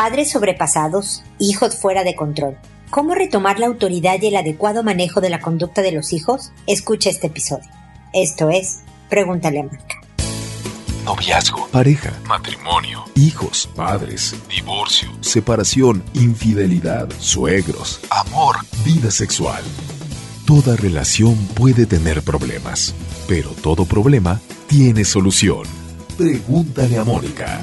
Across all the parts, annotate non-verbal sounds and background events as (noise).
padres sobrepasados, hijos fuera de control. ¿Cómo retomar la autoridad y el adecuado manejo de la conducta de los hijos? Escucha este episodio. Esto es, pregúntale a Mónica. Noviazgo, pareja, matrimonio, hijos, padres, divorcio, separación, infidelidad, suegros, amor, vida sexual. Toda relación puede tener problemas, pero todo problema tiene solución. Pregúntale a Mónica.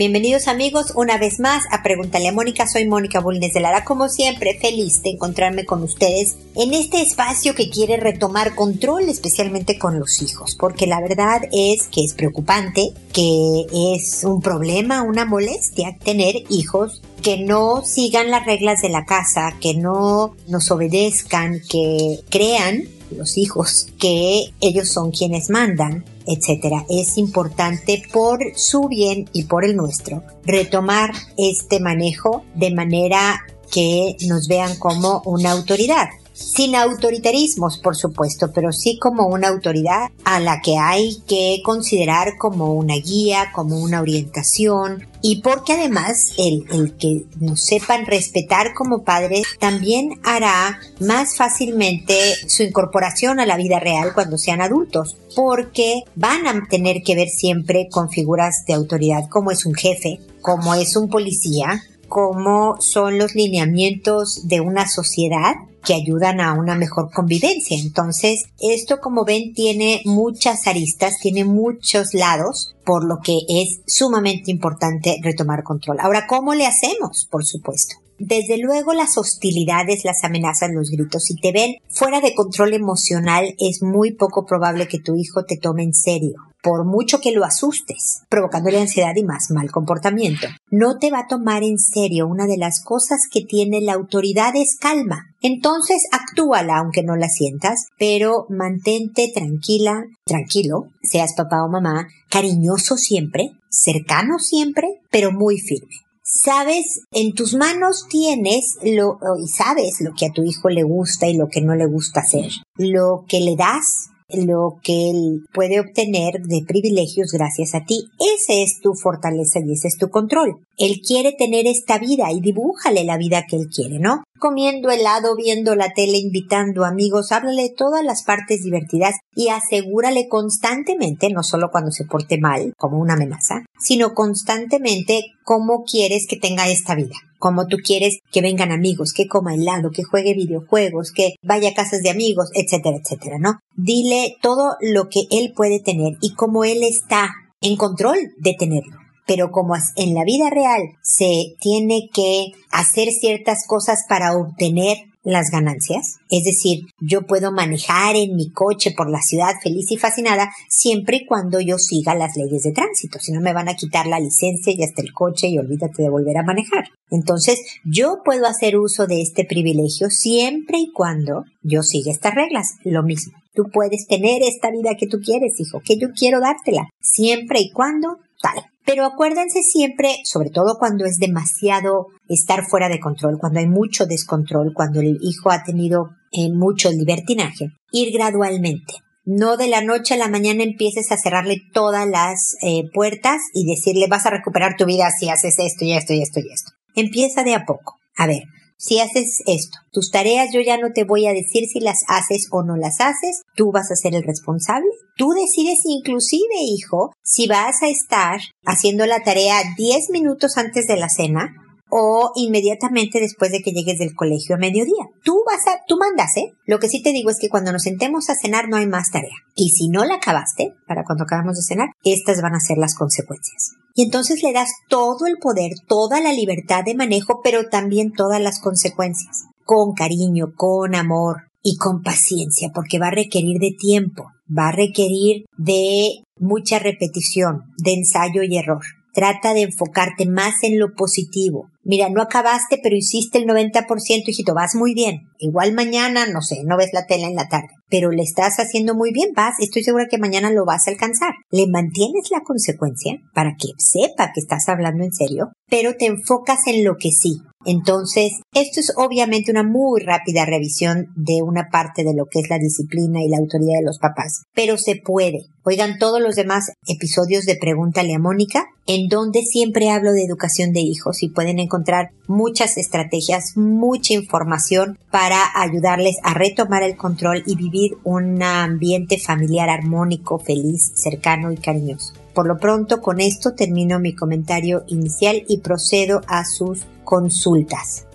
Bienvenidos amigos una vez más a Pregúntale a Mónica. Soy Mónica Bulnes de Lara. Como siempre, feliz de encontrarme con ustedes en este espacio que quiere retomar control, especialmente con los hijos. Porque la verdad es que es preocupante, que es un problema, una molestia tener hijos que no sigan las reglas de la casa, que no nos obedezcan, que crean los hijos que ellos son quienes mandan etcétera. Es importante por su bien y por el nuestro retomar este manejo de manera que nos vean como una autoridad sin autoritarismos, por supuesto, pero sí como una autoridad a la que hay que considerar como una guía, como una orientación, y porque además el, el, que nos sepan respetar como padres también hará más fácilmente su incorporación a la vida real cuando sean adultos, porque van a tener que ver siempre con figuras de autoridad como es un jefe, como es un policía, como son los lineamientos de una sociedad que ayudan a una mejor convivencia. Entonces, esto como ven tiene muchas aristas, tiene muchos lados, por lo que es sumamente importante retomar control. Ahora, ¿cómo le hacemos? Por supuesto. Desde luego las hostilidades, las amenazas, los gritos. Si te ven fuera de control emocional, es muy poco probable que tu hijo te tome en serio por mucho que lo asustes, provocándole ansiedad y más mal comportamiento. No te va a tomar en serio. Una de las cosas que tiene la autoridad es calma. Entonces actúala aunque no la sientas, pero mantente tranquila, tranquilo, seas papá o mamá, cariñoso siempre, cercano siempre, pero muy firme sabes, en tus manos tienes lo, y sabes lo que a tu hijo le gusta y lo que no le gusta hacer. Lo que le das lo que él puede obtener de privilegios gracias a ti. Ese es tu fortaleza y ese es tu control. Él quiere tener esta vida y dibújale la vida que él quiere, ¿no? Comiendo helado, viendo la tele, invitando amigos, háblale todas las partes divertidas y asegúrale constantemente, no solo cuando se porte mal, como una amenaza, sino constantemente cómo quieres que tenga esta vida como tú quieres que vengan amigos, que coma helado, que juegue videojuegos, que vaya a casas de amigos, etcétera, etcétera, ¿no? Dile todo lo que él puede tener y cómo él está en control de tenerlo. Pero como en la vida real se tiene que hacer ciertas cosas para obtener las ganancias. Es decir, yo puedo manejar en mi coche por la ciudad feliz y fascinada siempre y cuando yo siga las leyes de tránsito. Si no me van a quitar la licencia y hasta el coche y olvídate de volver a manejar. Entonces, yo puedo hacer uso de este privilegio siempre y cuando yo siga estas reglas. Lo mismo. Tú puedes tener esta vida que tú quieres, hijo, que yo quiero dártela, siempre y cuando tal. Pero acuérdense siempre, sobre todo cuando es demasiado estar fuera de control, cuando hay mucho descontrol, cuando el hijo ha tenido eh, mucho libertinaje, ir gradualmente. No de la noche a la mañana empieces a cerrarle todas las eh, puertas y decirle vas a recuperar tu vida si haces esto y esto y esto y esto. Empieza de a poco. A ver, si haces esto, tus tareas yo ya no te voy a decir si las haces o no las haces, tú vas a ser el responsable. Tú decides inclusive, hijo, si vas a estar haciendo la tarea 10 minutos antes de la cena o inmediatamente después de que llegues del colegio a mediodía. Tú vas a, tú mandas, ¿eh? Lo que sí te digo es que cuando nos sentemos a cenar no hay más tarea. Y si no la acabaste, para cuando acabamos de cenar, estas van a ser las consecuencias. Y entonces le das todo el poder, toda la libertad de manejo, pero también todas las consecuencias. Con cariño, con amor y con paciencia, porque va a requerir de tiempo, va a requerir de mucha repetición, de ensayo y error. Trata de enfocarte más en lo positivo. Mira, no acabaste, pero hiciste el 90%, hijito, vas muy bien. Igual mañana, no sé, no ves la tela en la tarde, pero le estás haciendo muy bien, vas, estoy segura que mañana lo vas a alcanzar. Le mantienes la consecuencia para que sepa que estás hablando en serio, pero te enfocas en lo que sí. Entonces, esto es obviamente una muy rápida revisión de una parte de lo que es la disciplina y la autoridad de los papás, pero se puede. Oigan todos los demás episodios de Pregúntale a Mónica, en donde siempre hablo de educación de hijos y pueden encontrar muchas estrategias, mucha información para ayudarles a retomar el control y vivir un ambiente familiar armónico, feliz, cercano y cariñoso. Por lo pronto, con esto termino mi comentario inicial y procedo a sus consultas.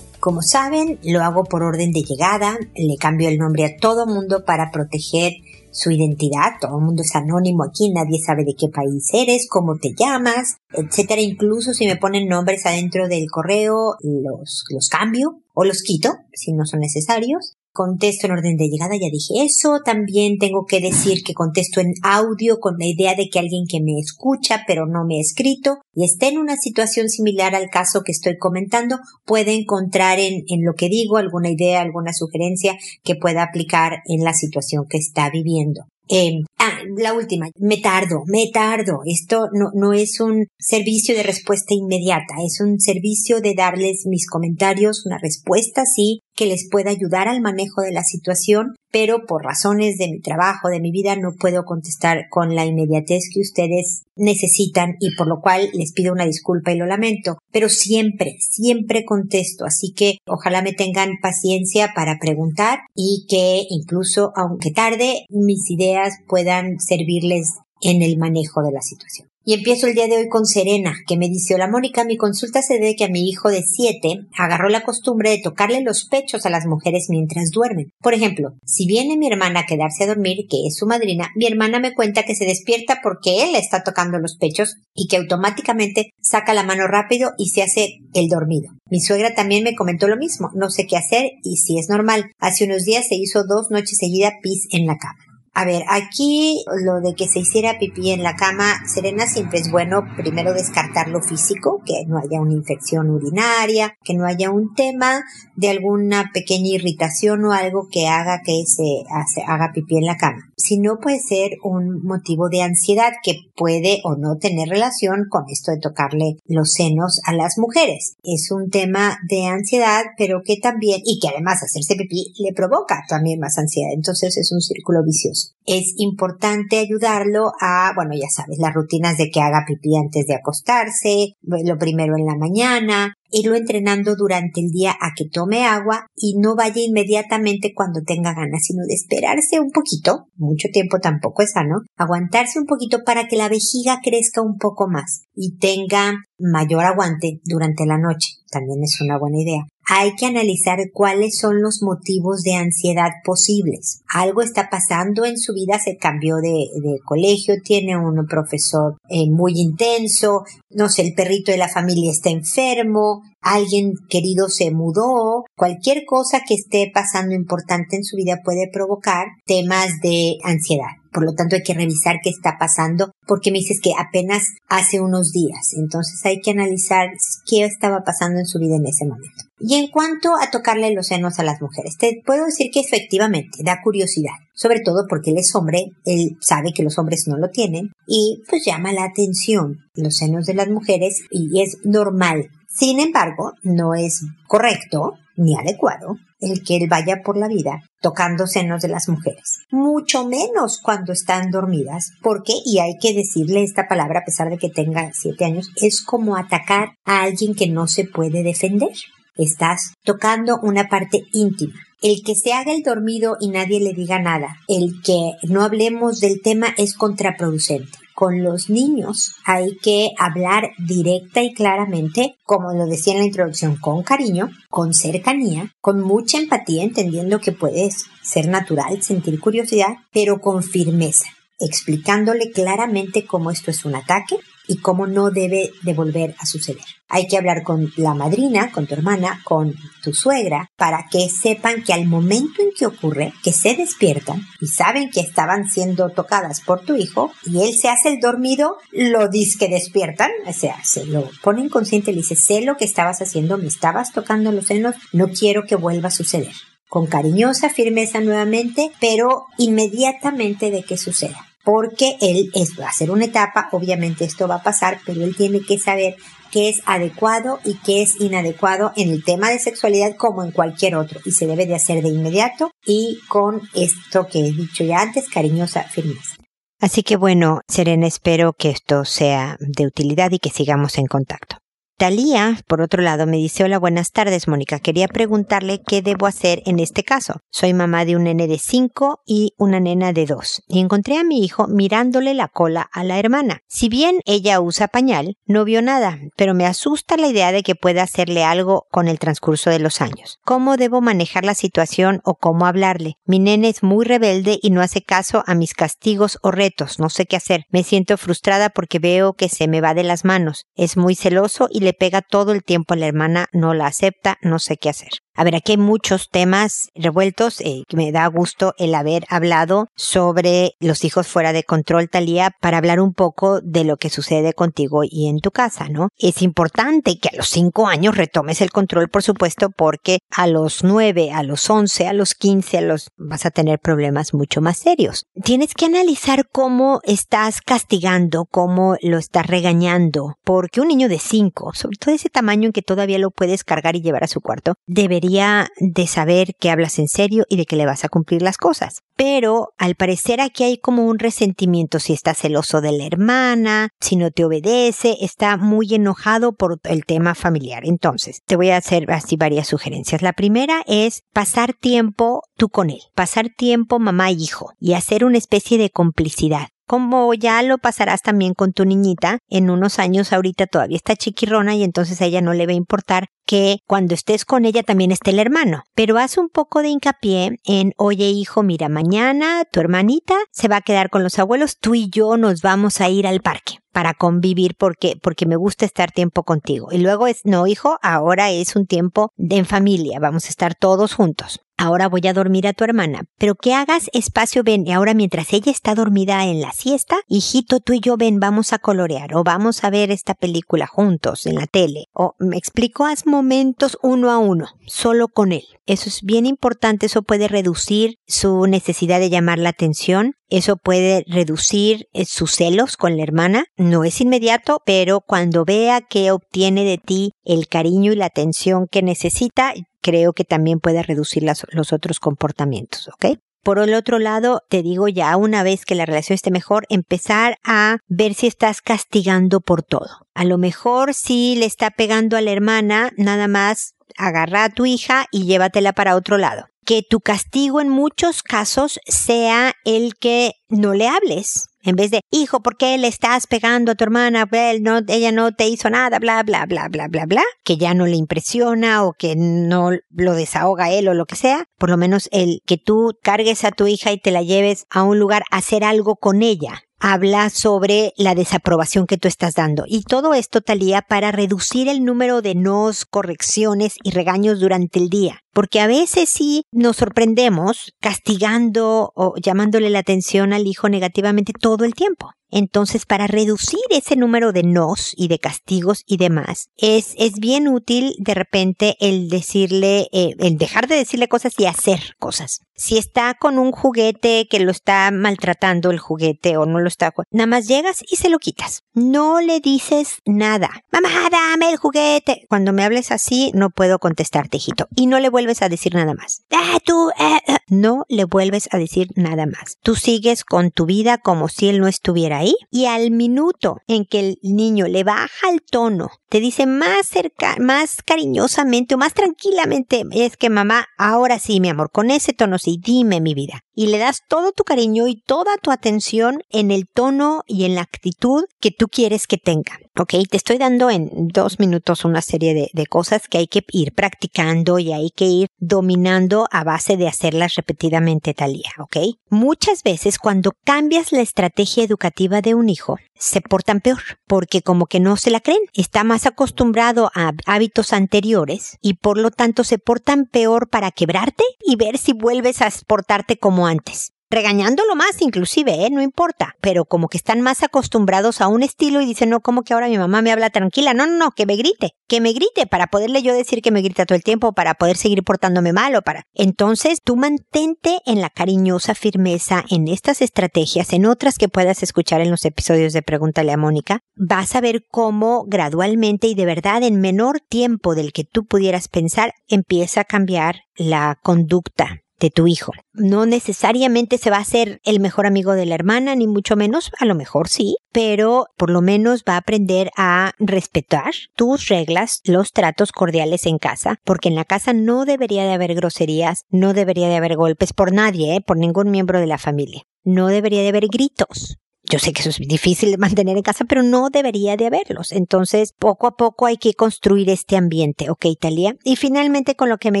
Como saben, lo hago por orden de llegada, le cambio el nombre a todo mundo para proteger su identidad, todo el mundo es anónimo aquí, nadie sabe de qué país eres, cómo te llamas, etcétera. Incluso si me ponen nombres adentro del correo, los, los cambio o los quito si no son necesarios contesto en orden de llegada, ya dije eso, también tengo que decir que contesto en audio con la idea de que alguien que me escucha pero no me ha escrito y esté en una situación similar al caso que estoy comentando, puede encontrar en, en lo que digo alguna idea, alguna sugerencia que pueda aplicar en la situación que está viviendo. Eh, ah, la última, me tardo, me tardo. Esto no, no es un servicio de respuesta inmediata, es un servicio de darles mis comentarios, una respuesta, sí, que les pueda ayudar al manejo de la situación, pero por razones de mi trabajo, de mi vida, no puedo contestar con la inmediatez que ustedes necesitan y por lo cual les pido una disculpa y lo lamento, pero siempre, siempre contesto, así que ojalá me tengan paciencia para preguntar y que incluso aunque tarde, mis ideas puedan servirles en el manejo de la situación. Y empiezo el día de hoy con Serena, que me dice, hola Mónica, mi consulta se debe que a mi hijo de siete agarró la costumbre de tocarle los pechos a las mujeres mientras duermen. Por ejemplo, si viene mi hermana a quedarse a dormir, que es su madrina, mi hermana me cuenta que se despierta porque él está tocando los pechos y que automáticamente saca la mano rápido y se hace el dormido. Mi suegra también me comentó lo mismo, no sé qué hacer y si es normal. Hace unos días se hizo dos noches seguidas pis en la cama. A ver, aquí lo de que se hiciera pipí en la cama, Serena, siempre es bueno primero descartar lo físico, que no haya una infección urinaria, que no haya un tema de alguna pequeña irritación o algo que haga que se haga pipí en la cama. Si no puede ser un motivo de ansiedad que puede o no tener relación con esto de tocarle los senos a las mujeres. Es un tema de ansiedad, pero que también, y que además hacerse pipí le provoca también más ansiedad. Entonces es un círculo vicioso es importante ayudarlo a, bueno, ya sabes, las rutinas de que haga pipí antes de acostarse, lo primero en la mañana, irlo entrenando durante el día a que tome agua y no vaya inmediatamente cuando tenga ganas, sino de esperarse un poquito, mucho tiempo tampoco es sano, aguantarse un poquito para que la vejiga crezca un poco más y tenga mayor aguante durante la noche. También es una buena idea hay que analizar cuáles son los motivos de ansiedad posibles. Algo está pasando en su vida, se cambió de, colegio, tiene un profesor eh, muy intenso, no sé, el perrito de la familia está enfermo, alguien querido se mudó, cualquier cosa que esté pasando importante en su vida puede provocar temas de ansiedad. Por lo tanto, hay que revisar qué está pasando porque me dices que apenas hace unos días. Entonces hay que analizar qué estaba pasando en su vida en ese momento. Y en cuanto a tocarle los senos a las mujeres, te puedo decir que efectivamente da curiosidad, sobre todo porque él es hombre, él sabe que los hombres no lo tienen y pues llama la atención los senos de las mujeres y es normal. Sin embargo, no es correcto ni adecuado el que él vaya por la vida tocando senos de las mujeres. Mucho menos cuando están dormidas, porque, y hay que decirle esta palabra a pesar de que tenga siete años, es como atacar a alguien que no se puede defender. Estás tocando una parte íntima. El que se haga el dormido y nadie le diga nada, el que no hablemos del tema es contraproducente con los niños hay que hablar directa y claramente, como lo decía en la introducción, con cariño, con cercanía, con mucha empatía, entendiendo que puedes ser natural, sentir curiosidad, pero con firmeza, explicándole claramente cómo esto es un ataque y cómo no debe de volver a suceder. Hay que hablar con la madrina, con tu hermana, con tu suegra, para que sepan que al momento en que ocurre, que se despiertan y saben que estaban siendo tocadas por tu hijo y él se hace el dormido, lo dice que despiertan, o sea, se lo pone inconsciente, le dice, sé lo que estabas haciendo, me estabas tocando los senos, no quiero que vuelva a suceder. Con cariñosa firmeza nuevamente, pero inmediatamente de que suceda porque él es, va a ser una etapa, obviamente esto va a pasar, pero él tiene que saber qué es adecuado y qué es inadecuado en el tema de sexualidad como en cualquier otro y se debe de hacer de inmediato y con esto que he dicho ya antes, cariñosa firmeza. Así que bueno, Serena, espero que esto sea de utilidad y que sigamos en contacto. Talía, por otro lado, me dice, hola, buenas tardes, Mónica. Quería preguntarle qué debo hacer en este caso. Soy mamá de un nene de 5 y una nena de 2. Y encontré a mi hijo mirándole la cola a la hermana. Si bien ella usa pañal, no vio nada, pero me asusta la idea de que pueda hacerle algo con el transcurso de los años. ¿Cómo debo manejar la situación o cómo hablarle? Mi nene es muy rebelde y no hace caso a mis castigos o retos. No sé qué hacer. Me siento frustrada porque veo que se me va de las manos. Es muy celoso y le pega todo el tiempo a la hermana, no la acepta, no sé qué hacer. A ver, aquí hay muchos temas revueltos. Eh, me da gusto el haber hablado sobre los hijos fuera de control, Talía, para hablar un poco de lo que sucede contigo y en tu casa, ¿no? Es importante que a los cinco años retomes el control, por supuesto, porque a los nueve, a los once, a los quince, a los vas a tener problemas mucho más serios. Tienes que analizar cómo estás castigando, cómo lo estás regañando, porque un niño de cinco, sobre todo ese tamaño en que todavía lo puedes cargar y llevar a su cuarto, debería de saber que hablas en serio y de que le vas a cumplir las cosas. Pero al parecer aquí hay como un resentimiento si está celoso de la hermana, si no te obedece, está muy enojado por el tema familiar. Entonces, te voy a hacer así varias sugerencias. La primera es pasar tiempo tú con él, pasar tiempo mamá e hijo y hacer una especie de complicidad como ya lo pasarás también con tu niñita, en unos años ahorita todavía está chiquirrona y entonces a ella no le va a importar que cuando estés con ella también esté el hermano. Pero haz un poco de hincapié en, oye hijo, mira, mañana tu hermanita se va a quedar con los abuelos, tú y yo nos vamos a ir al parque para convivir porque, porque me gusta estar tiempo contigo. Y luego es, no hijo, ahora es un tiempo de en familia, vamos a estar todos juntos ahora voy a dormir a tu hermana, pero que hagas espacio, ven, y ahora mientras ella está dormida en la siesta, hijito, tú y yo ven, vamos a colorear, o vamos a ver esta película juntos en la tele, o me explico, haz momentos uno a uno, solo con él. Eso es bien importante, eso puede reducir su necesidad de llamar la atención, eso puede reducir eh, sus celos con la hermana. No es inmediato, pero cuando vea que obtiene de ti el cariño y la atención que necesita, creo que también puede reducir los otros comportamientos, ¿ok? Por el otro lado, te digo ya una vez que la relación esté mejor, empezar a ver si estás castigando por todo. A lo mejor si le está pegando a la hermana, nada más agarra a tu hija y llévatela para otro lado. Que tu castigo en muchos casos sea el que no le hables. En vez de, hijo, ¿por qué le estás pegando a tu hermana? no, ella no te hizo nada, bla, bla, bla, bla, bla, bla, que ya no le impresiona o que no lo desahoga él o lo que sea. Por lo menos el que tú cargues a tu hija y te la lleves a un lugar a hacer algo con ella habla sobre la desaprobación que tú estás dando. Y todo esto, Talía, para reducir el número de nos, correcciones y regaños durante el día. Porque a veces sí nos sorprendemos castigando o llamándole la atención al hijo negativamente todo el tiempo. Entonces, para reducir ese número de nos y de castigos y demás, es, es bien útil de repente el decirle, eh, el dejar de decirle cosas y hacer cosas. Si está con un juguete que lo está maltratando el juguete o no lo está, nada más llegas y se lo quitas. No le dices nada. Mamá, dame el juguete. Cuando me hables así, no puedo contestarte, hijito. Y no le vuelves a decir nada más. Ah, tú, eh, eh". No le vuelves a decir nada más. Tú sigues con tu vida como si él no estuviera ahí y al minuto en que el niño le baja el tono, te dice más cerca, más cariñosamente o más tranquilamente, es que mamá, ahora sí, mi amor, con ese tono sí, dime mi vida y le das todo tu cariño y toda tu atención en el tono y en la actitud que tú quieres que tenga. Ok, te estoy dando en dos minutos una serie de, cosas que hay que ir practicando y hay que ir dominando a base de hacerlas repetidamente, Talía. Ok, muchas veces cuando cambias la estrategia educativa de un hijo, se portan peor porque como que no se la creen. Está más acostumbrado a hábitos anteriores y por lo tanto se portan peor para quebrarte y ver si vuelves a portarte como antes. Regañándolo más inclusive, ¿eh? no importa, pero como que están más acostumbrados a un estilo y dicen, no, como que ahora mi mamá me habla tranquila, no, no, no, que me grite, que me grite para poderle yo decir que me grita todo el tiempo, para poder seguir portándome mal o para... Entonces, tú mantente en la cariñosa firmeza en estas estrategias, en otras que puedas escuchar en los episodios de Pregúntale a Mónica, vas a ver cómo gradualmente y de verdad en menor tiempo del que tú pudieras pensar, empieza a cambiar la conducta de tu hijo. No necesariamente se va a ser el mejor amigo de la hermana, ni mucho menos, a lo mejor sí, pero por lo menos va a aprender a respetar tus reglas, los tratos cordiales en casa, porque en la casa no debería de haber groserías, no debería de haber golpes por nadie, ¿eh? por ningún miembro de la familia. No debería de haber gritos. Yo sé que eso es difícil de mantener en casa, pero no debería de haberlos. Entonces, poco a poco hay que construir este ambiente, ¿ok, Italia? Y finalmente con lo que me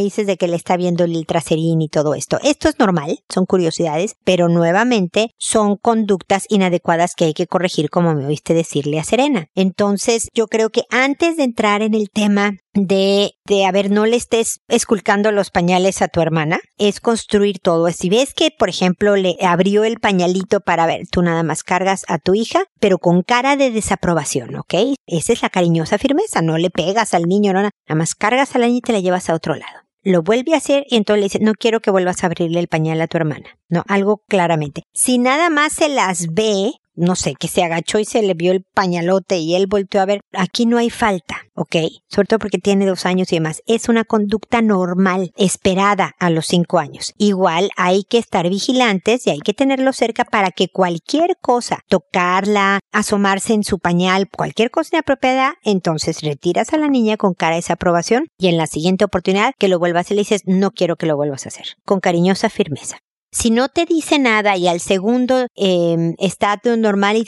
dices de que le está viendo el traserín y todo esto. Esto es normal, son curiosidades, pero nuevamente son conductas inadecuadas que hay que corregir, como me oíste decirle a Serena. Entonces, yo creo que antes de entrar en el tema de, de, a ver, no le estés esculcando los pañales a tu hermana, es construir todo. Si ves que, por ejemplo, le abrió el pañalito para ver, tú nada más cargas a tu hija, pero con cara de desaprobación, ¿ok? Esa es la cariñosa firmeza, no le pegas al niño, no, nada más cargas a la niña y te la llevas a otro lado. Lo vuelve a hacer y entonces le dice, no quiero que vuelvas a abrirle el pañal a tu hermana. No, algo claramente. Si nada más se las ve, no sé, que se agachó y se le vio el pañalote y él volvió a ver, aquí no hay falta, ¿ok? Sobre todo porque tiene dos años y demás. Es una conducta normal, esperada a los cinco años. Igual hay que estar vigilantes y hay que tenerlo cerca para que cualquier cosa, tocarla, asomarse en su pañal, cualquier cosa inapropiada, entonces retiras a la niña con cara de desaprobación y en la siguiente oportunidad que lo vuelvas y le dices, no quiero que lo vuelvas a hacer, con cariñosa firmeza. Si no te dice nada y al segundo eh, está normal y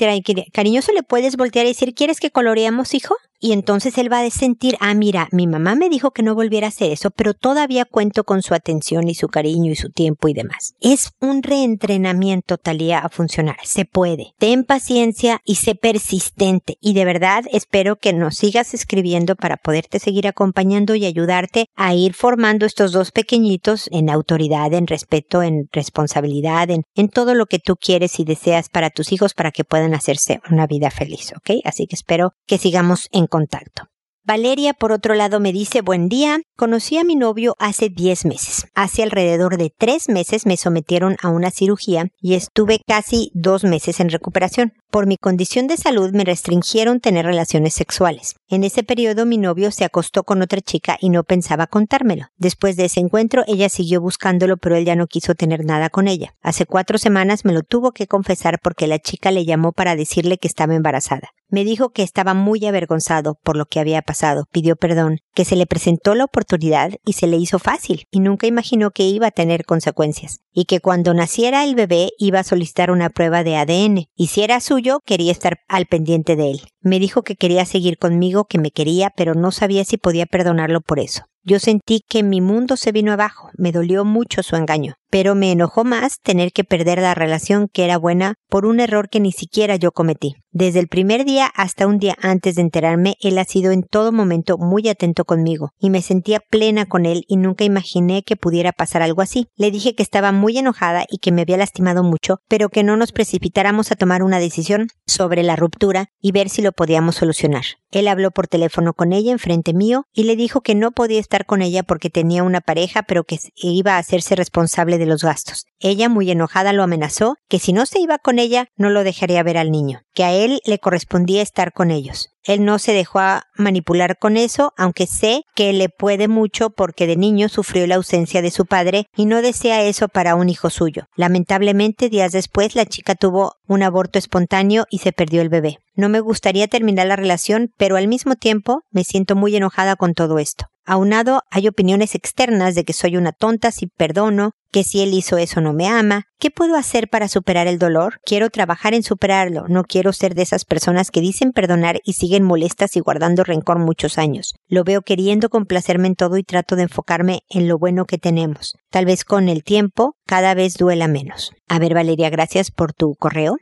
cariñoso, le puedes voltear y decir, ¿quieres que coloreemos, hijo? Y entonces él va a sentir, ah, mira, mi mamá me dijo que no volviera a hacer eso, pero todavía cuento con su atención y su cariño y su tiempo y demás. Es un reentrenamiento, Talía, a funcionar. Se puede. Ten paciencia y sé persistente. Y de verdad espero que nos sigas escribiendo para poderte seguir acompañando y ayudarte a ir formando estos dos pequeñitos en autoridad, en respeto, en responsabilidad, en, en todo lo que tú quieres y deseas para tus hijos para que puedan hacerse una vida feliz, ¿ok? Así que espero que sigamos en contacto. Valeria, por otro lado, me dice, buen día, conocí a mi novio hace 10 meses. Hace alrededor de 3 meses me sometieron a una cirugía y estuve casi 2 meses en recuperación. Por mi condición de salud me restringieron tener relaciones sexuales. En ese periodo mi novio se acostó con otra chica y no pensaba contármelo. Después de ese encuentro ella siguió buscándolo pero él ya no quiso tener nada con ella. Hace cuatro semanas me lo tuvo que confesar porque la chica le llamó para decirle que estaba embarazada. Me dijo que estaba muy avergonzado por lo que había pasado, pidió perdón, que se le presentó la oportunidad y se le hizo fácil, y nunca imaginó que iba a tener consecuencias, y que cuando naciera el bebé iba a solicitar una prueba de ADN, y si era suyo quería estar al pendiente de él. Me dijo que quería seguir conmigo, que me quería, pero no sabía si podía perdonarlo por eso. Yo sentí que mi mundo se vino abajo, me dolió mucho su engaño pero me enojó más tener que perder la relación que era buena por un error que ni siquiera yo cometí. Desde el primer día hasta un día antes de enterarme, él ha sido en todo momento muy atento conmigo y me sentía plena con él y nunca imaginé que pudiera pasar algo así. Le dije que estaba muy enojada y que me había lastimado mucho, pero que no nos precipitáramos a tomar una decisión sobre la ruptura y ver si lo podíamos solucionar. Él habló por teléfono con ella enfrente mío y le dijo que no podía estar con ella porque tenía una pareja, pero que iba a hacerse responsable de los gastos. Ella, muy enojada, lo amenazó que si no se iba con ella, no lo dejaría ver al niño, que a él le correspondía estar con ellos. Él no se dejó manipular con eso, aunque sé que le puede mucho porque de niño sufrió la ausencia de su padre y no desea eso para un hijo suyo. Lamentablemente, días después, la chica tuvo un aborto espontáneo y se perdió el bebé. No me gustaría terminar la relación, pero al mismo tiempo me siento muy enojada con todo esto. Aunado, hay opiniones externas de que soy una tonta si perdono, que si él hizo eso no me ama. ¿Qué puedo hacer para superar el dolor? Quiero trabajar en superarlo. No quiero ser de esas personas que dicen perdonar y siguen molestas y guardando rencor muchos años. Lo veo queriendo complacerme en todo y trato de enfocarme en lo bueno que tenemos. Tal vez con el tiempo cada vez duela menos. A ver, Valeria, gracias por tu correo.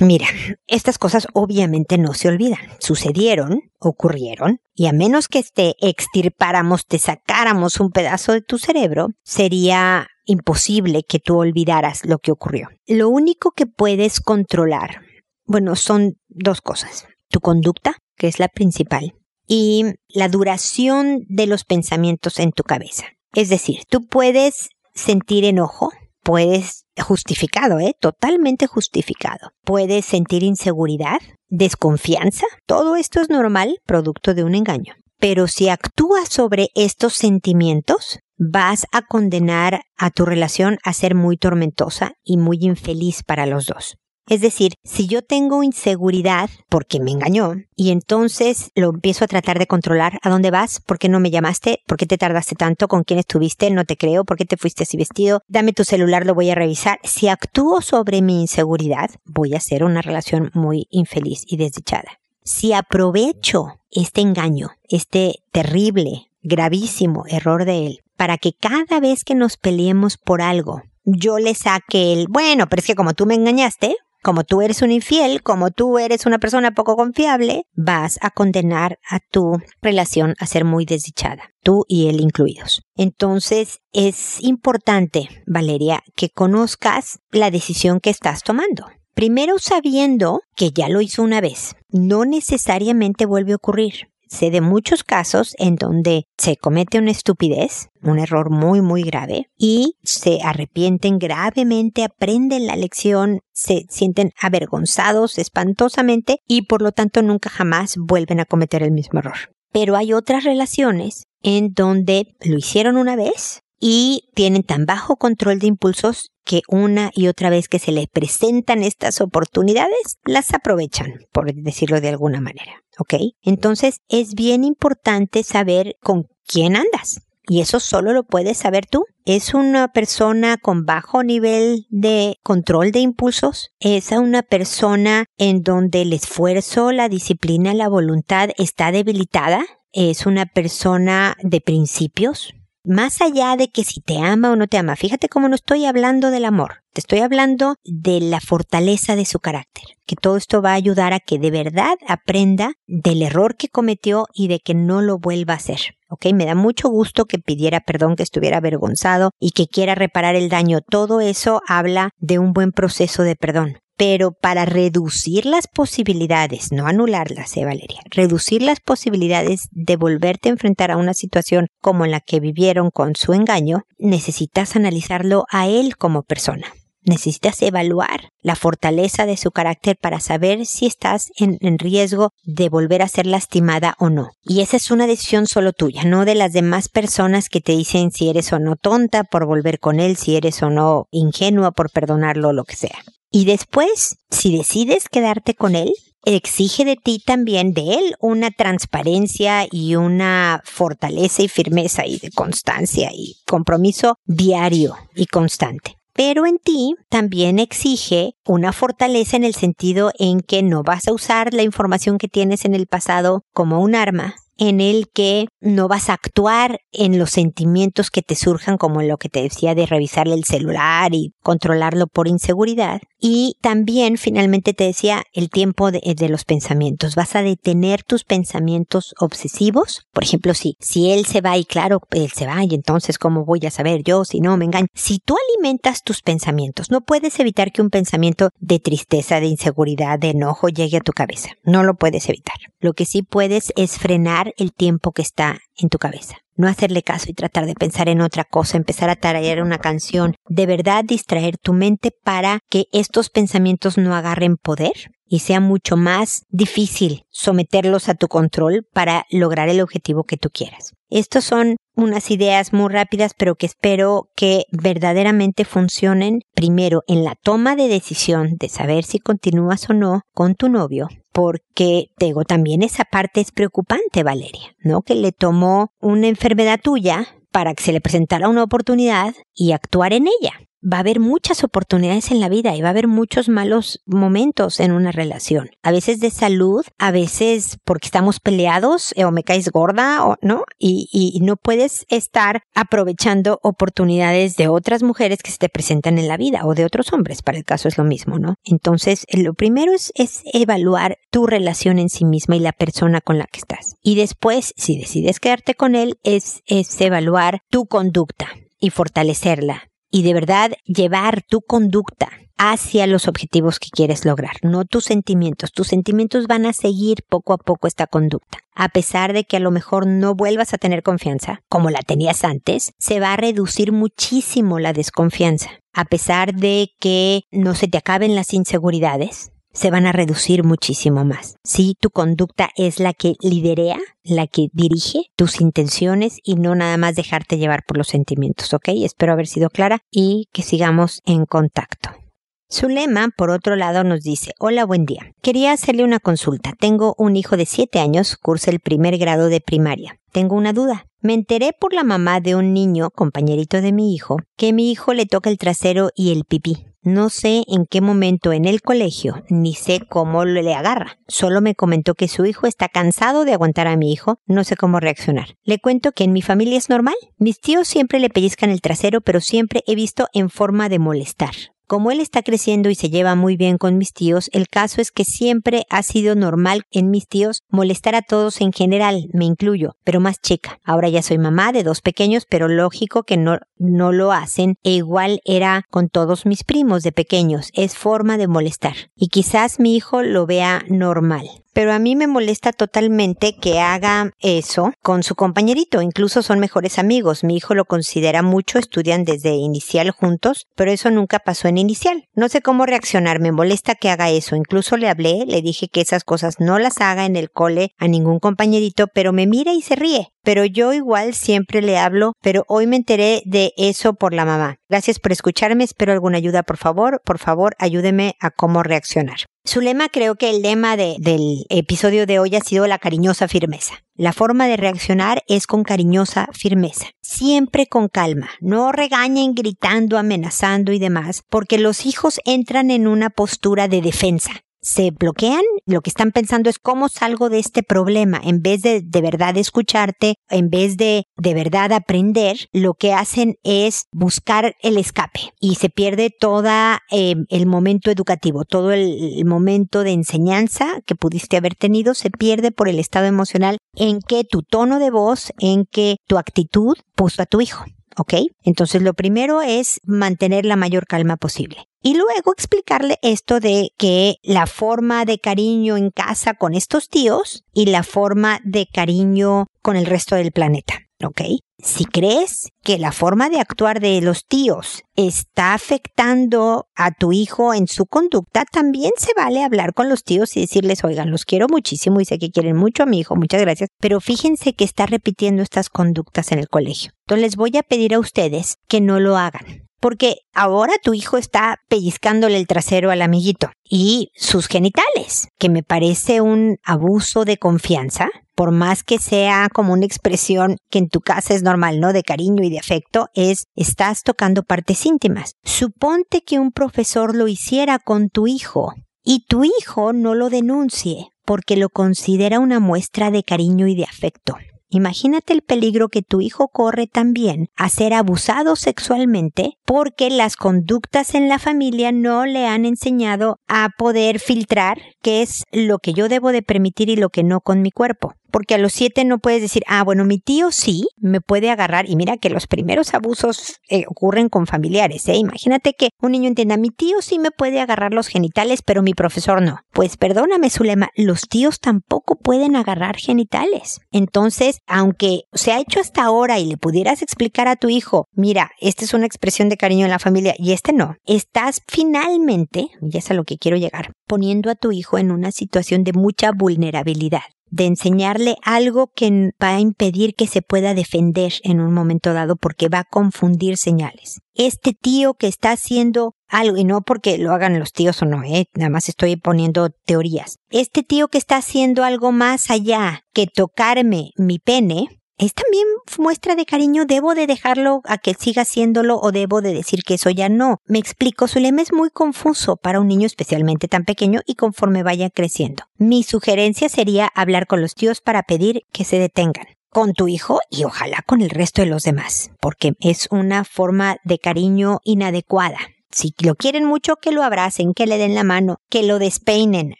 Mira, estas cosas obviamente no se olvidan. Sucedieron, ocurrieron, y a menos que te extirpáramos, te sacáramos un pedazo de tu cerebro, sería imposible que tú olvidaras lo que ocurrió. Lo único que puedes controlar, bueno, son dos cosas. Tu conducta, que es la principal, y la duración de los pensamientos en tu cabeza. Es decir, tú puedes sentir enojo, puedes justificado, ¿eh? Totalmente justificado. Puedes sentir inseguridad, desconfianza. Todo esto es normal, producto de un engaño. Pero si actúas sobre estos sentimientos, vas a condenar a tu relación a ser muy tormentosa y muy infeliz para los dos. Es decir, si yo tengo inseguridad porque me engañó y entonces lo empiezo a tratar de controlar, ¿a dónde vas? ¿Por qué no me llamaste? ¿Por qué te tardaste tanto? ¿Con quién estuviste? No te creo. ¿Por qué te fuiste así vestido? Dame tu celular, lo voy a revisar. Si actúo sobre mi inseguridad, voy a hacer una relación muy infeliz y desdichada. Si aprovecho este engaño, este terrible, gravísimo error de él, para que cada vez que nos peleemos por algo, yo le saque el, bueno, pero es que como tú me engañaste, como tú eres un infiel, como tú eres una persona poco confiable, vas a condenar a tu relación a ser muy desdichada, tú y él incluidos. Entonces es importante, Valeria, que conozcas la decisión que estás tomando. Primero sabiendo que ya lo hizo una vez, no necesariamente vuelve a ocurrir. Sé de muchos casos en donde se comete una estupidez, un error muy muy grave, y se arrepienten gravemente, aprenden la lección, se sienten avergonzados espantosamente y por lo tanto nunca jamás vuelven a cometer el mismo error. Pero hay otras relaciones en donde lo hicieron una vez y tienen tan bajo control de impulsos que una y otra vez que se les presentan estas oportunidades, las aprovechan, por decirlo de alguna manera. ¿Ok? Entonces es bien importante saber con quién andas. Y eso solo lo puedes saber tú. ¿Es una persona con bajo nivel de control de impulsos? ¿Es una persona en donde el esfuerzo, la disciplina, la voluntad está debilitada? ¿Es una persona de principios? Más allá de que si te ama o no te ama, fíjate cómo no estoy hablando del amor, te estoy hablando de la fortaleza de su carácter, que todo esto va a ayudar a que de verdad aprenda del error que cometió y de que no lo vuelva a hacer. ¿ok? Me da mucho gusto que pidiera perdón, que estuviera avergonzado y que quiera reparar el daño. Todo eso habla de un buen proceso de perdón. Pero para reducir las posibilidades, no anularlas, ¿eh, Valeria? Reducir las posibilidades de volverte a enfrentar a una situación como la que vivieron con su engaño, necesitas analizarlo a él como persona. Necesitas evaluar la fortaleza de su carácter para saber si estás en, en, riesgo de volver a ser lastimada o no. Y esa es una decisión solo tuya, no de las demás personas que te dicen si eres o no tonta por volver con él, si eres o no ingenua por perdonarlo o lo que sea. Y después, si decides quedarte con él, exige de ti también, de él, una transparencia y una fortaleza y firmeza y de constancia y compromiso diario y constante. Pero en ti también exige una fortaleza en el sentido en que no vas a usar la información que tienes en el pasado como un arma, en el que no vas a actuar en los sentimientos que te surjan, como lo que te decía de revisarle el celular y controlarlo por inseguridad. Y también finalmente te decía el tiempo de, los pensamientos. Vas a detener tus pensamientos obsesivos. Por ejemplo, si, si él se va y claro, él se va y entonces ¿cómo voy a saber yo si no me engaño? Si tú alimentas tus pensamientos, no puedes evitar que un pensamiento de tristeza, de inseguridad, de enojo llegue a tu cabeza. No lo puedes evitar. Lo que sí puedes es frenar el tiempo que está en tu cabeza. No hacerle caso y tratar de pensar en otra cosa, empezar a tararear una canción, de verdad distraer tu mente para que estos pensamientos no agarren poder y sea mucho más difícil someterlos a tu control para lograr el objetivo que tú quieras. Estos son unas ideas muy rápidas, pero que espero que verdaderamente funcionen primero en la toma de decisión de saber si continúas o no con tu novio porque digo, también esa parte es preocupante, Valeria, ¿no? Que le tomó una enfermedad tuya para que se le presentara una oportunidad y actuar en ella va a haber muchas oportunidades en la vida y va a haber muchos malos momentos en una relación. A veces de salud, a veces porque estamos peleados eh, o me caes gorda o no, y, no puedes estar aprovechando oportunidades de otras mujeres que se te presentan en la vida o de otros hombres, para el caso es lo mismo, ¿no? Entonces, eh, lo primero es, evaluar tu relación en sí misma y la persona con la que estás. Y después, si decides quedarte con él, es evaluar tu conducta y fortalecerla y de verdad llevar tu conducta hacia los objetivos que quieres lograr, no tus sentimientos. Tus sentimientos van a seguir poco a poco esta conducta. A pesar de que a lo mejor no vuelvas a tener confianza, como la tenías antes, se va a reducir muchísimo la desconfianza. A pesar de que no se te acaben las inseguridades, se van a reducir muchísimo más. Si tu conducta es la que liderea, la que dirige tus intenciones y no nada más dejarte llevar por los sentimientos, ¿ok? Espero haber sido clara y que sigamos en contacto. Zulema, por otro lado, nos dice, hola, buen día. Quería hacerle una consulta. Tengo un hijo de 7 años, cursa el primer grado de primaria. Tengo una duda. Me enteré por la mamá de un niño, compañerito de mi hijo, que mi hijo le toca el trasero y el pipí. No sé en qué momento en el colegio, ni sé cómo le agarra. Solo me comentó que su hijo está cansado de aguantar a mi hijo, no sé cómo reaccionar. Le cuento que en mi familia es normal. Mis tíos siempre le pellizcan el trasero, pero siempre he visto en forma de molestar. Como él está creciendo y se lleva muy bien con mis tíos, el caso es que siempre ha sido normal en mis tíos molestar a todos en general, me incluyo, pero más chica. Ahora ya soy mamá de dos pequeños, pero lógico que no, no lo hacen e igual era con todos mis primos de pequeños, es forma de molestar. Y quizás mi hijo lo vea normal pero a mí me molesta totalmente que haga eso con su compañerito. Incluso son mejores amigos. Mi hijo lo considera mucho, estudian desde inicial juntos, pero eso nunca pasó en inicial. No sé cómo reaccionar, me molesta que haga eso. Incluso le hablé, le dije que esas cosas no las haga en el cole a ningún compañerito, pero me mira y se ríe pero yo igual siempre le hablo, pero hoy me enteré de eso por la mamá. Gracias por escucharme, espero alguna ayuda, por favor, por favor, ayúdeme a cómo reaccionar. Su lema, creo que el lema del episodio de hoy ha sido la cariñosa firmeza. La forma de reaccionar es con cariñosa firmeza, siempre con calma, no regañen gritando, amenazando y demás, porque los hijos entran en una postura de defensa se bloquean, lo que están pensando es cómo salgo de este problema, en vez de de verdad escucharte, en vez de de verdad aprender, lo que hacen es buscar el escape y se pierde todo em, el momento educativo, todo el, el momento de enseñanza que pudiste haber tenido se pierde por el estado emocional en que tu tono de voz, en que tu actitud puso a tu hijo. ¿Ok? Entonces lo primero es mantener la mayor calma posible. Y luego explicarle esto de que la forma de cariño en casa con estos tíos y la forma de cariño con el resto del planeta. ¿Ok? Si crees que la forma de actuar de los tíos está afectando a tu hijo en su conducta, también se vale hablar con los tíos y decirles, oigan, los quiero muchísimo y sé que quieren mucho a mi hijo, muchas gracias, pero fíjense que está repitiendo estas conductas en el colegio. Entonces les voy a pedir a ustedes que no lo hagan porque ahora tu hijo está pellizcándole el trasero al amiguito y sus genitales, que me parece un abuso de confianza, por más que sea como una expresión que en tu casa es normal, ¿no? De cariño y de afecto, es estás tocando partes íntimas. Suponte que un profesor lo hiciera con tu hijo y tu hijo no lo denuncie porque lo considera una muestra de cariño y de afecto. Imagínate el peligro que tu hijo corre también a ser abusado sexualmente porque las conductas en la familia no le han enseñado a poder filtrar qué es lo que yo debo de permitir y lo que no con mi cuerpo porque a los siete no puedes decir, ah, bueno, mi tío sí me puede agarrar. Y mira que los primeros abusos eh, ocurren con familiares, ¿eh? Imagínate que un niño entienda, mi tío sí me puede agarrar los genitales, pero mi profesor no. Pues perdóname, Zulema, los tíos tampoco pueden agarrar genitales. Entonces, aunque se ha hecho hasta ahora y le pudieras explicar a tu hijo, mira, esta es una expresión de cariño en la familia y este no, estás finalmente, y es a lo que quiero llegar, poniendo a tu hijo en una situación de mucha vulnerabilidad de enseñarle algo que va a impedir que se pueda defender en un momento dado porque va a confundir señales. Este tío que está haciendo algo, y no porque lo hagan los tíos o no, ¿eh? nada más estoy poniendo teorías. Este tío que está haciendo algo más allá que tocarme mi pene, es también muestra de cariño, debo de dejarlo a que siga haciéndolo o debo de decir que eso ya no. Me explico, su lema es muy confuso para un niño especialmente tan pequeño y conforme vaya creciendo. Mi sugerencia sería hablar con los tíos para pedir que se detengan con tu hijo y ojalá con el resto de los demás, porque es una forma de cariño inadecuada. Si lo quieren mucho, que lo abracen, que le den la mano, que lo despeinen,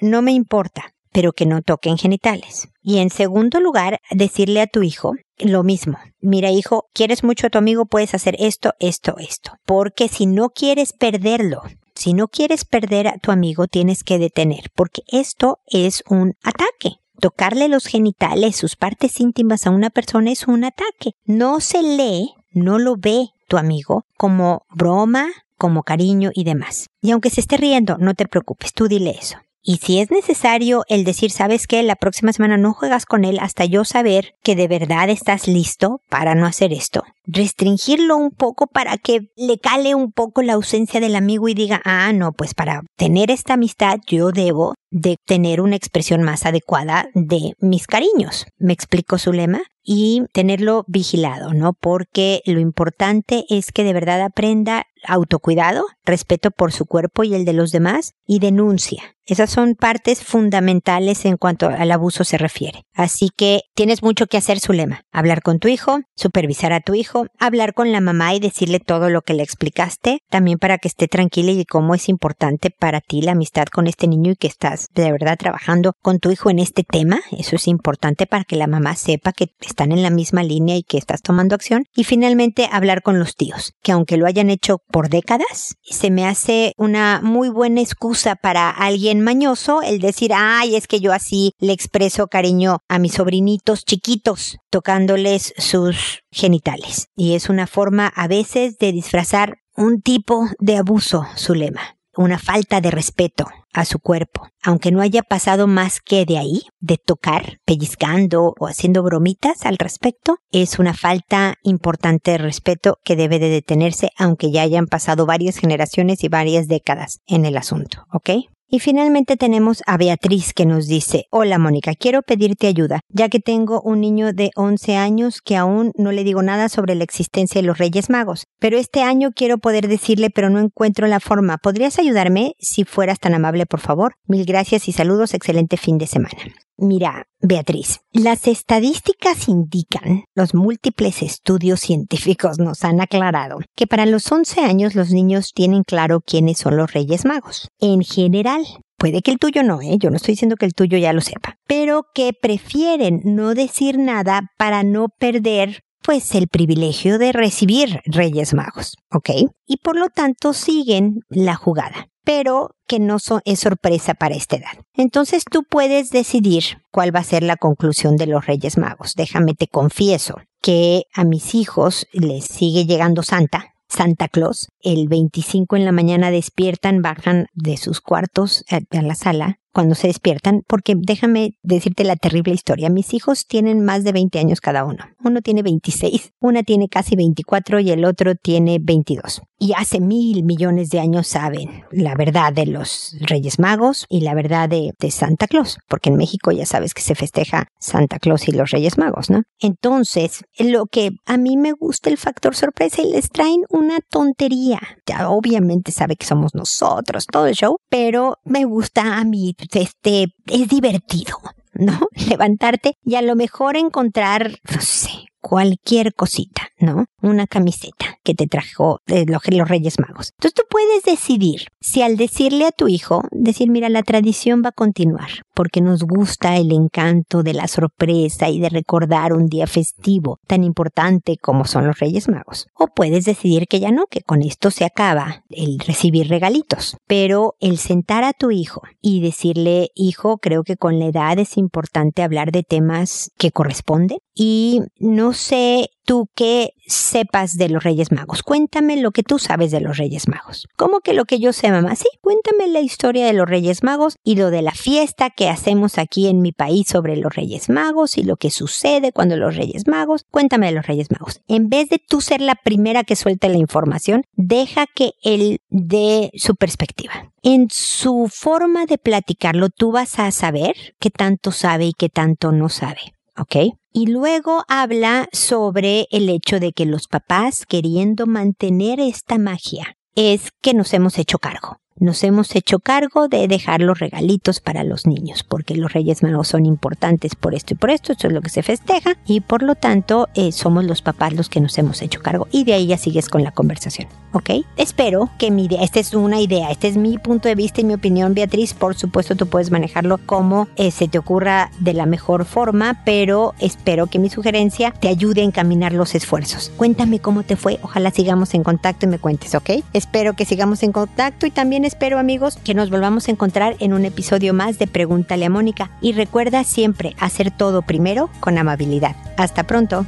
no me importa, pero que no toquen genitales. Y en segundo lugar, decirle a tu hijo lo mismo. Mira, hijo, quieres mucho a tu amigo, puedes hacer esto, esto, esto. Porque si no quieres perderlo, si no quieres perder a tu amigo, tienes que detener, porque esto es un ataque. Tocarle los genitales, sus partes íntimas a una persona es un ataque. No se lee, no lo ve tu amigo como broma, como cariño y demás. Y aunque se esté riendo, no te preocupes, tú dile eso. Y si es necesario el decir, sabes que la próxima semana no juegas con él hasta yo saber que de verdad estás listo para no hacer esto. Restringirlo un poco para que le cale un poco la ausencia del amigo y diga, ah, no, pues para tener esta amistad yo debo de tener una expresión más adecuada de mis cariños. ¿Me explico su lema? Y tenerlo vigilado, ¿no? Porque lo importante es que de verdad aprenda autocuidado, respeto por su cuerpo y el de los demás y denuncia. Esas son partes fundamentales en cuanto al abuso se refiere. Así que tienes mucho que hacer su lema. Hablar con tu hijo, supervisar a tu hijo, hablar con la mamá y decirle todo lo que le explicaste, también para que esté tranquila y cómo es importante para ti la amistad con este niño y que estás de verdad trabajando con tu hijo en este tema. Eso es importante para que la mamá sepa que están en la misma línea y que estás tomando acción. Y finalmente hablar con los tíos, que aunque lo hayan hecho por décadas, se me hace una muy buena excusa para alguien mañoso el decir, ay, es que yo así le expreso cariño a mis sobrinitos chiquitos, tocándoles sus genitales. Y es una forma a veces de disfrazar un tipo de abuso, su lema una falta de respeto a su cuerpo, aunque no haya pasado más que de ahí, de tocar, pellizcando o haciendo bromitas al respecto, es una falta importante de respeto que debe de detenerse, aunque ya hayan pasado varias generaciones y varias décadas en el asunto, ¿ok? Y finalmente tenemos a Beatriz que nos dice, hola Mónica, quiero pedirte ayuda, ya que tengo un niño de 11 años que aún no le digo nada sobre la existencia de los Reyes Magos, pero este año quiero poder decirle pero no encuentro la forma. ¿Podrías ayudarme si fueras tan amable, por favor? Mil gracias y saludos, excelente fin de semana. Mira, Beatriz, las estadísticas indican, los múltiples estudios científicos nos han aclarado, que para los 11 años los niños tienen claro quiénes son los Reyes Magos. En general, Puede que el tuyo no, ¿eh? yo no estoy diciendo que el tuyo ya lo sepa, pero que prefieren no decir nada para no perder pues el privilegio de recibir Reyes Magos, ¿ok? Y por lo tanto siguen la jugada pero que no es sorpresa para esta edad. Entonces tú puedes decidir cuál va a ser la conclusión de los Reyes Magos. Déjame te confieso que a mis hijos les sigue llegando Santa, Santa Claus. El 25 en la mañana despiertan, bajan de sus cuartos a, la sala cuando se despiertan, porque déjame decirte la terrible historia. Mis hijos tienen más de 20 años cada uno. Uno tiene 26, una tiene casi 24 y el otro tiene 22. Y hace mil millones de años saben la verdad de los Reyes Magos y la verdad de, de Santa Claus, porque en México ya sabes que se festeja Santa Claus y los Reyes Magos, ¿no? Entonces, lo que a mí me gusta el factor sorpresa y les traen una tontería. Ya obviamente sabe que somos nosotros, todo el show, pero me gusta a mí este, es divertido, ¿no? (laughs) Levantarte y a lo mejor encontrar, no sé, cualquier cosita, ¿no? Una camiseta que te trajo de los, Reyes Magos. Entonces tú puedes decidir si al decirle a tu hijo, decir, mira, la tradición va a continuar, porque nos gusta el encanto de la sorpresa y de recordar un día festivo tan importante como son los Reyes Magos. O puedes decidir que ya no, que con esto se acaba el recibir regalitos. Pero el sentar a tu hijo y decirle, hijo, creo que con la edad es importante hablar de temas que corresponden y no sé tú qué sepas de los Reyes Magos. Cuéntame lo que tú sabes de los Reyes Magos. ¿Cómo que lo que yo sé, mamá? Sí, cuéntame la historia de los Reyes Magos y lo de la fiesta que hacemos aquí en mi país sobre los Reyes Magos y lo que sucede cuando los Reyes Magos. Cuéntame de los Reyes Magos. En vez de tú ser la primera que suelte la información, deja que él dé su perspectiva. En su forma de platicarlo, tú vas a saber qué tanto sabe y qué tanto no sabe. ¿Ok? Y luego habla sobre el hecho de que los papás queriendo mantener esta magia es que nos hemos hecho cargo nos hemos hecho cargo de dejar los regalitos para los niños, porque los Reyes Magos son importantes por esto y por esto, esto es lo que se festeja, y por lo tanto eh, somos los papás los que nos hemos hecho cargo, y de ahí ya sigues con la conversación, ¿ok? Espero que mi idea, esta es una idea, este es mi punto de vista y mi opinión, Beatriz, por supuesto tú puedes manejarlo como eh, se te ocurra de la mejor forma, pero espero que mi sugerencia te ayude a encaminar los esfuerzos. Cuéntame cómo te fue, ojalá sigamos en contacto y me cuentes, ¿ok? Espero que sigamos en contacto y espero amigos que nos volvamos a encontrar en un episodio más de Pregúntale a Mónica y recuerda siempre hacer todo primero con amabilidad. Hasta pronto.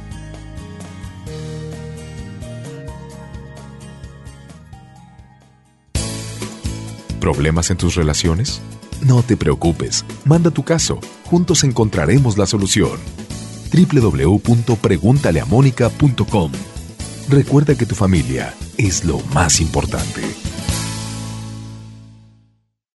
¿Problemas en tus relaciones? No te preocupes, manda tu caso, juntos encontraremos la solución. www.preguntaleamónica.com Recuerda que tu familia es lo más importante.